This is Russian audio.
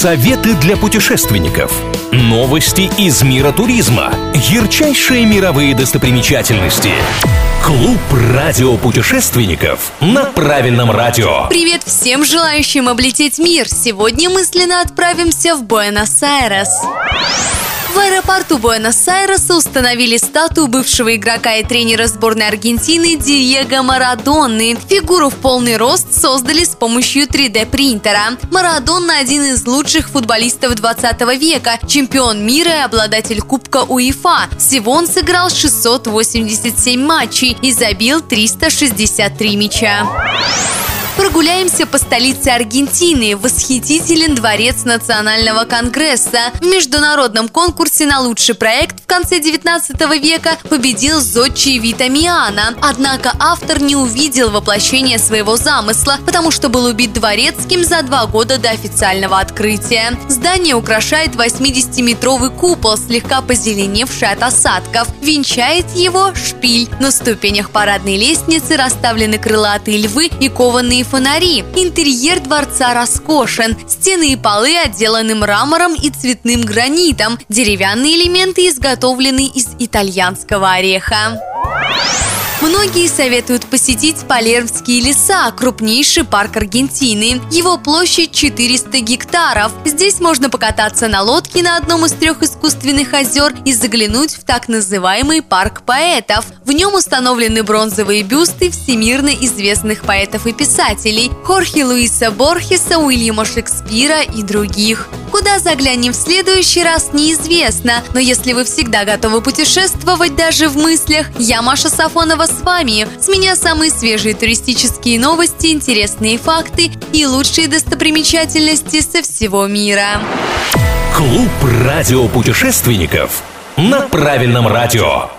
Советы для путешественников. Новости из мира туризма. Ярчайшие мировые достопримечательности. Клуб радиопутешественников на правильном радио. Привет всем желающим облететь мир! Сегодня мысленно отправимся в Буэнос-Айрес. В аэропорту Буэнос-Айреса установили статую бывшего игрока и тренера сборной Аргентины Диего Марадонны. Фигуру в полный рост создали с помощью 3D-принтера. Марадонна – один из лучших футболистов 20 века, чемпион мира и обладатель Кубка УЕФА. Всего он сыграл 687 матчей и забил 363 мяча. Прогуляемся по столице Аргентины. Восхитителен дворец Национального конгресса. В международном конкурсе на лучший проект в конце 19 века победил Зодчий Витамиана. Однако автор не увидел воплощения своего замысла, потому что был убит дворецким за два года до официального открытия. Здание украшает 80-метровый купол, слегка позеленевший от осадков. Венчает его шпиль. На ступенях парадной лестницы расставлены крылатые львы и кованые фонари. Интерьер дворца роскошен. Стены и полы отделаны мрамором и цветным гранитом. Деревянные элементы изготовлены из итальянского ореха. Многие советуют посетить Палермские леса, крупнейший парк Аргентины. Его площадь 400 гектаров. Здесь можно покататься на лодке на одном из трех искусственных озер и заглянуть в так называемый парк поэтов. В нем установлены бронзовые бюсты всемирно известных поэтов и писателей – Хорхе Луиса Борхеса, Уильяма Шекспира и других. Куда заглянем в следующий раз, неизвестно. Но если вы всегда готовы путешествовать даже в мыслях, я Маша Сафонова с вами. С меня самые свежие туристические новости, интересные факты и лучшие достопримечательности со всего мира. Клуб радиопутешественников на правильном радио.